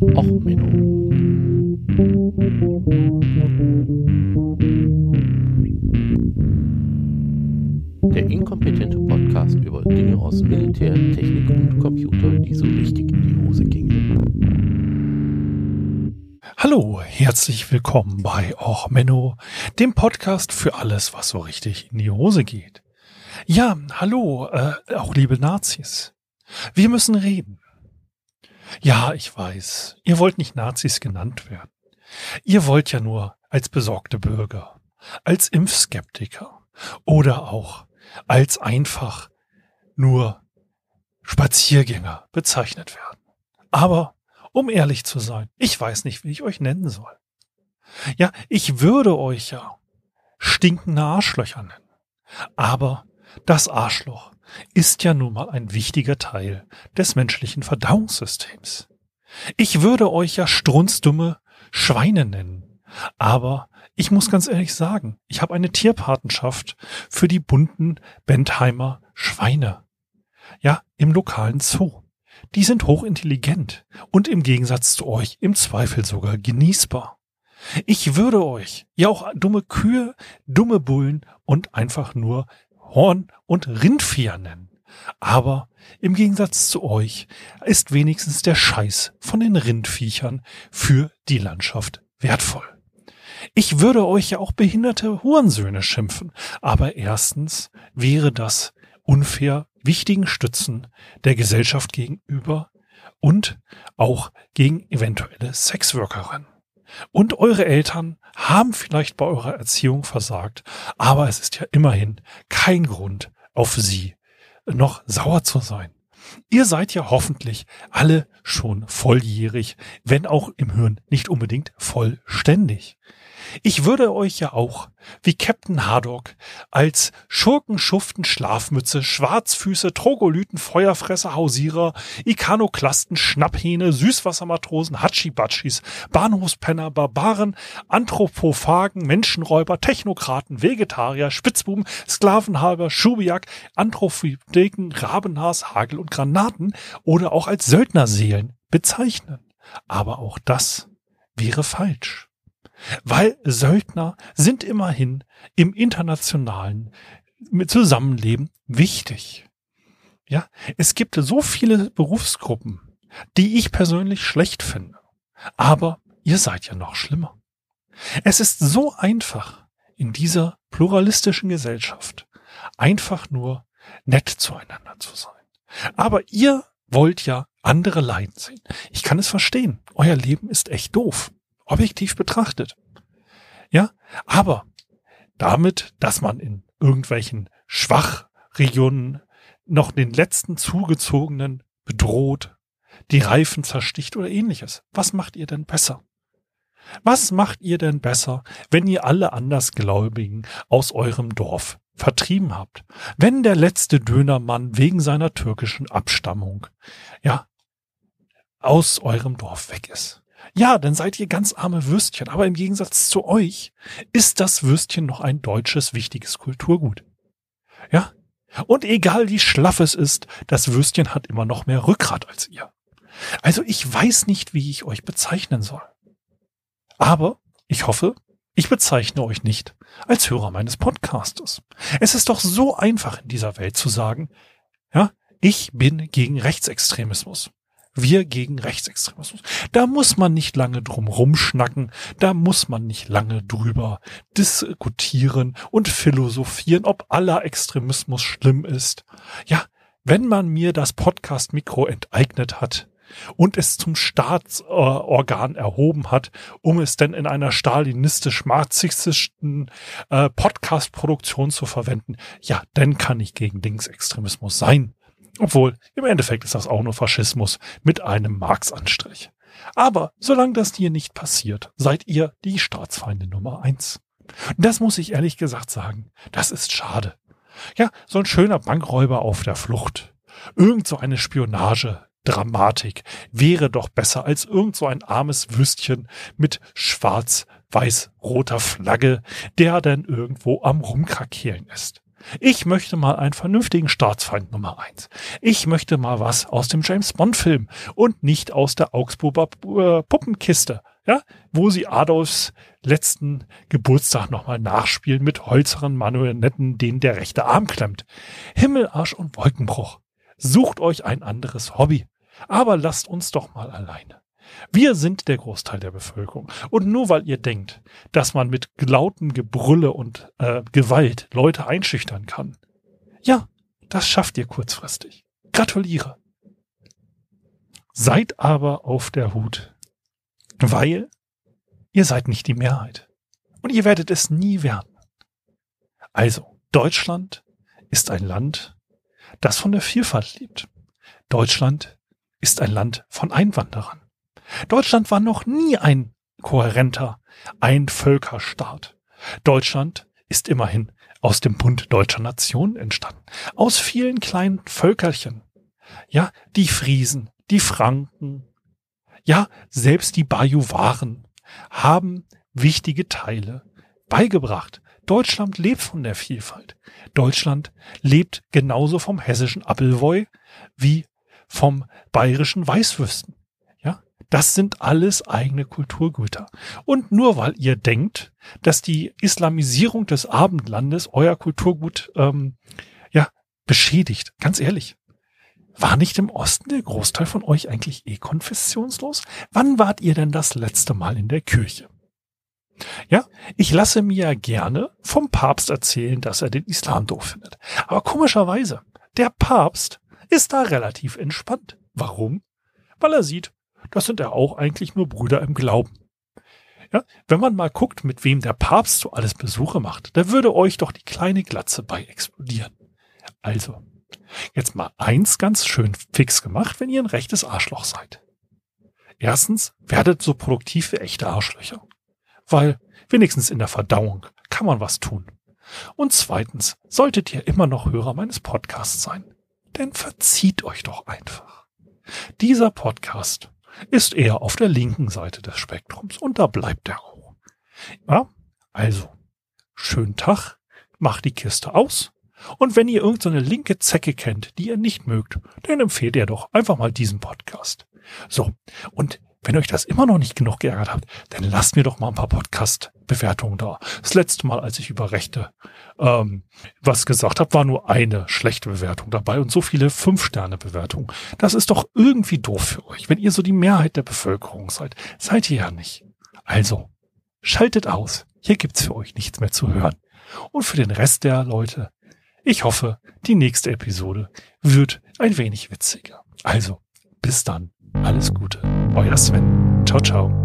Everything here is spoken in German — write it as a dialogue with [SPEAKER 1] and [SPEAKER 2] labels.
[SPEAKER 1] Och, Menno. Der inkompetente Podcast über Dinge aus Militär, Technik und Computer, die so richtig in die Hose gingen.
[SPEAKER 2] Hallo, herzlich willkommen bei Och Menno, dem Podcast für alles, was so richtig in die Hose geht. Ja, hallo, äh, auch liebe Nazis. Wir müssen reden. Ja, ich weiß, ihr wollt nicht Nazis genannt werden. Ihr wollt ja nur als besorgte Bürger, als Impfskeptiker oder auch als einfach nur Spaziergänger bezeichnet werden. Aber um ehrlich zu sein, ich weiß nicht, wie ich euch nennen soll. Ja, ich würde euch ja stinkende Arschlöcher nennen. Aber das Arschloch ist ja nun mal ein wichtiger Teil des menschlichen Verdauungssystems. Ich würde euch ja strunzdumme Schweine nennen. Aber ich muss ganz ehrlich sagen, ich habe eine Tierpatenschaft für die bunten Bentheimer Schweine. Ja, im lokalen Zoo. Die sind hochintelligent und im Gegensatz zu euch im Zweifel sogar genießbar. Ich würde euch ja auch dumme Kühe, dumme Bullen und einfach nur Horn und Rindvieh nennen. Aber im Gegensatz zu euch ist wenigstens der Scheiß von den Rindviechern für die Landschaft wertvoll. Ich würde euch ja auch behinderte Hurensöhne schimpfen, aber erstens wäre das unfair wichtigen Stützen der Gesellschaft gegenüber und auch gegen eventuelle Sexworkerinnen. Und eure Eltern haben vielleicht bei eurer Erziehung versagt, aber es ist ja immerhin kein Grund, auf sie noch sauer zu sein. Ihr seid ja hoffentlich alle schon volljährig, wenn auch im Hirn nicht unbedingt vollständig. Ich würde euch ja auch, wie Captain Haddock, als Schurken, Schuften, Schlafmütze, Schwarzfüße, Trogolyten, Feuerfresser, Hausierer, Ikanoklasten, Schnapphähne, Süßwassermatrosen, Hatschibatschis, Bahnhofspenner, Barbaren, Anthropophagen, Menschenräuber, Technokraten, Vegetarier, Spitzbuben, Sklavenhalber, Schubiak, Anthrophideken, Rabenhaas, Hagel und Granaten oder auch als Söldnerseelen bezeichnen. Aber auch das wäre falsch. Weil Söldner sind immerhin im internationalen Zusammenleben wichtig. Ja, es gibt so viele Berufsgruppen, die ich persönlich schlecht finde. Aber ihr seid ja noch schlimmer. Es ist so einfach in dieser pluralistischen Gesellschaft einfach nur nett zueinander zu sein. Aber ihr wollt ja andere leiden sehen. Ich kann es verstehen. Euer Leben ist echt doof objektiv betrachtet. Ja, aber damit, dass man in irgendwelchen Schwachregionen noch den letzten zugezogenen bedroht, die Reifen zersticht oder ähnliches. Was macht ihr denn besser? Was macht ihr denn besser, wenn ihr alle Andersgläubigen aus eurem Dorf vertrieben habt? Wenn der letzte Dönermann wegen seiner türkischen Abstammung, ja, aus eurem Dorf weg ist. Ja, dann seid ihr ganz arme Würstchen. Aber im Gegensatz zu euch ist das Würstchen noch ein deutsches wichtiges Kulturgut. Ja? Und egal wie schlaff es ist, das Würstchen hat immer noch mehr Rückgrat als ihr. Also ich weiß nicht, wie ich euch bezeichnen soll. Aber ich hoffe, ich bezeichne euch nicht als Hörer meines Podcastes. Es ist doch so einfach in dieser Welt zu sagen, ja, ich bin gegen Rechtsextremismus. Wir gegen Rechtsextremismus. Da muss man nicht lange drum rumschnacken, da muss man nicht lange drüber diskutieren und philosophieren, ob aller Extremismus schlimm ist. Ja, wenn man mir das Podcast-Mikro enteignet hat, und es zum Staatsorgan erhoben hat, um es denn in einer stalinistisch-marxistischen äh, Podcast-Produktion zu verwenden, ja, dann kann ich gegen Linksextremismus sein. Obwohl, im Endeffekt ist das auch nur Faschismus mit einem Marx-Anstrich. Aber solange das hier nicht passiert, seid ihr die Staatsfeinde Nummer eins. Und das muss ich ehrlich gesagt sagen, das ist schade. Ja, so ein schöner Bankräuber auf der Flucht. Irgend so eine Spionage, Dramatik wäre doch besser als irgend so ein armes Würstchen mit schwarz-weiß-roter Flagge, der dann irgendwo am Rumkrakehlen ist. Ich möchte mal einen vernünftigen Staatsfeind Nummer eins. Ich möchte mal was aus dem James Bond Film und nicht aus der Augsburger äh, Puppenkiste, ja, wo sie Adolfs letzten Geburtstag nochmal nachspielen mit holzeren Marionetten, denen der rechte Arm klemmt. Himmel, Arsch und Wolkenbruch. Sucht euch ein anderes Hobby. Aber lasst uns doch mal alleine. Wir sind der Großteil der Bevölkerung. Und nur weil ihr denkt, dass man mit lautem Gebrülle und äh, Gewalt Leute einschüchtern kann, ja, das schafft ihr kurzfristig. Gratuliere. Seid aber auf der Hut, weil ihr seid nicht die Mehrheit. Und ihr werdet es nie werden. Also, Deutschland ist ein Land, das von der Vielfalt lebt. Deutschland ist ein Land von Einwanderern. Deutschland war noch nie ein kohärenter Einvölkerstaat. Deutschland ist immerhin aus dem Bund deutscher Nationen entstanden. Aus vielen kleinen Völkerchen. Ja, die Friesen, die Franken, ja, selbst die Bajuwaren haben wichtige Teile beigebracht. Deutschland lebt von der Vielfalt. Deutschland lebt genauso vom hessischen Appelwoi wie vom bayerischen Weißwürsten. Das sind alles eigene Kulturgüter. Und nur weil ihr denkt, dass die Islamisierung des Abendlandes euer Kulturgut ähm, ja beschädigt, ganz ehrlich, war nicht im Osten der Großteil von euch eigentlich eh konfessionslos? Wann wart ihr denn das letzte Mal in der Kirche? Ja, ich lasse mir ja gerne vom Papst erzählen, dass er den Islam doof findet. Aber komischerweise, der Papst ist da relativ entspannt. Warum? Weil er sieht, das sind ja auch eigentlich nur Brüder im Glauben. Ja, wenn man mal guckt, mit wem der Papst so alles Besuche macht, da würde euch doch die kleine Glatze bei explodieren. Also, jetzt mal eins ganz schön fix gemacht, wenn ihr ein rechtes Arschloch seid. Erstens, werdet so produktiv wie echte Arschlöcher. Weil wenigstens in der Verdauung kann man was tun. Und zweitens, solltet ihr immer noch Hörer meines Podcasts sein denn verzieht euch doch einfach. Dieser Podcast ist eher auf der linken Seite des Spektrums und da bleibt er auch. Ja, also, schönen Tag, macht die Kiste aus und wenn ihr irgendeine linke Zecke kennt, die ihr nicht mögt, dann empfehlt ihr doch einfach mal diesen Podcast. So, und wenn euch das immer noch nicht genug geärgert hat, dann lasst mir doch mal ein paar Podcast-Bewertungen da. Das letzte Mal, als ich über Rechte ähm, was gesagt habe, war nur eine schlechte Bewertung dabei und so viele Fünf-Sterne-Bewertungen. Das ist doch irgendwie doof für euch. Wenn ihr so die Mehrheit der Bevölkerung seid, seid ihr ja nicht. Also, schaltet aus. Hier gibt's für euch nichts mehr zu hören. Und für den Rest der Leute, ich hoffe, die nächste Episode wird ein wenig witziger. Also, bis dann. Alles Gute. Euer Sven. Ciao, ciao.